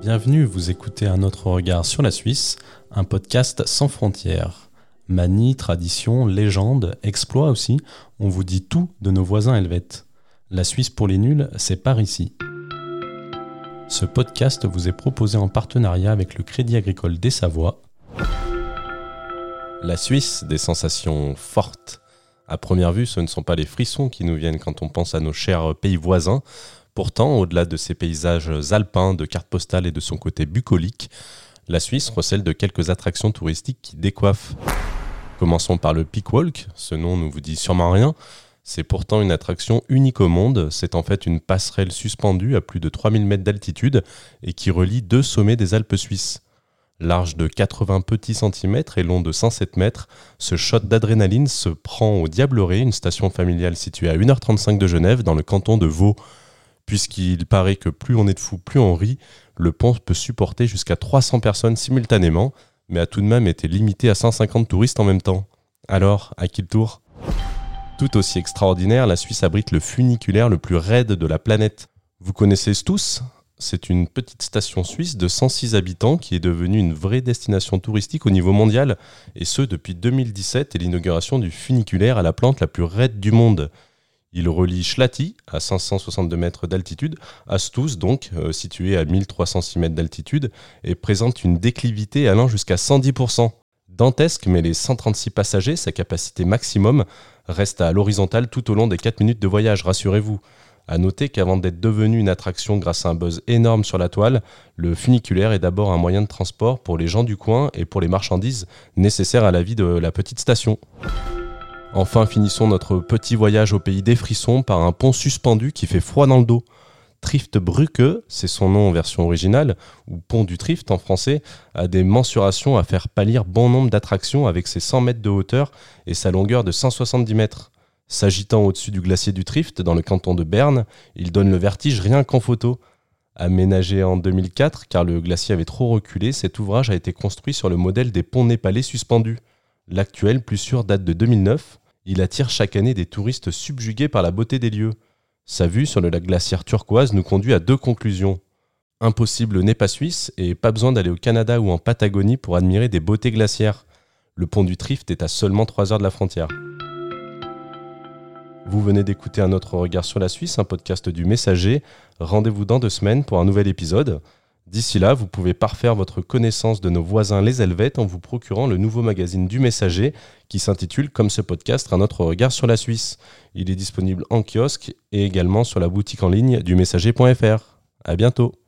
Bienvenue, vous écoutez Un autre regard sur la Suisse, un podcast sans frontières. Manie, tradition, légende, exploit aussi, on vous dit tout de nos voisins helvètes. La Suisse pour les nuls, c'est par ici. Ce podcast vous est proposé en partenariat avec le Crédit Agricole des Savoies. La Suisse, des sensations fortes. À première vue, ce ne sont pas les frissons qui nous viennent quand on pense à nos chers pays voisins. Pourtant, au-delà de ces paysages alpins, de cartes postales et de son côté bucolique, la Suisse recèle de quelques attractions touristiques qui décoiffent. Commençons par le Peak Walk, ce nom ne vous dit sûrement rien. C'est pourtant une attraction unique au monde, c'est en fait une passerelle suspendue à plus de 3000 mètres d'altitude et qui relie deux sommets des Alpes suisses. Large de 80 petits centimètres et long de 107 mètres, ce shot d'adrénaline se prend au Diableret, une station familiale située à 1h35 de Genève dans le canton de Vaud. Puisqu'il paraît que plus on est de fous, plus on rit, le pont peut supporter jusqu'à 300 personnes simultanément, mais a tout de même été limité à 150 touristes en même temps. Alors, à qui le tour? Tout aussi extraordinaire, la Suisse abrite le funiculaire le plus raide de la planète. Vous connaissez tous? C'est une petite station suisse de 106 habitants qui est devenue une vraie destination touristique au niveau mondial, et ce depuis 2017 et l'inauguration du funiculaire à la plante la plus raide du monde. Il relie Schlati, à 562 mètres d'altitude, à Stous, donc, euh, situé à 1306 mètres d'altitude, et présente une déclivité allant jusqu'à 110%. Dantesque, mais les 136 passagers, sa capacité maximum, restent à l'horizontale tout au long des 4 minutes de voyage, rassurez-vous. À noter qu'avant d'être devenu une attraction grâce à un buzz énorme sur la toile, le funiculaire est d'abord un moyen de transport pour les gens du coin et pour les marchandises nécessaires à la vie de la petite station. Enfin, finissons notre petit voyage au pays des frissons par un pont suspendu qui fait froid dans le dos. Trift Brücke, c'est son nom en version originale, ou pont du Trift en français, a des mensurations à faire pâlir bon nombre d'attractions avec ses 100 mètres de hauteur et sa longueur de 170 mètres. S'agitant au-dessus du glacier du Trift, dans le canton de Berne, il donne le vertige rien qu'en photo. Aménagé en 2004, car le glacier avait trop reculé, cet ouvrage a été construit sur le modèle des ponts népalais suspendus. L'actuel, plus sûr, date de 2009. Il attire chaque année des touristes subjugués par la beauté des lieux. Sa vue sur le lac glaciaire turquoise nous conduit à deux conclusions. Impossible n'est pas suisse et pas besoin d'aller au Canada ou en Patagonie pour admirer des beautés glaciaires. Le pont du Trift est à seulement 3 heures de la frontière. Vous venez d'écouter un autre regard sur la Suisse, un podcast du Messager. Rendez-vous dans deux semaines pour un nouvel épisode. D'ici là, vous pouvez parfaire votre connaissance de nos voisins les Helvètes en vous procurant le nouveau magazine du Messager qui s'intitule, comme ce podcast, Un autre regard sur la Suisse. Il est disponible en kiosque et également sur la boutique en ligne du messager.fr. À bientôt.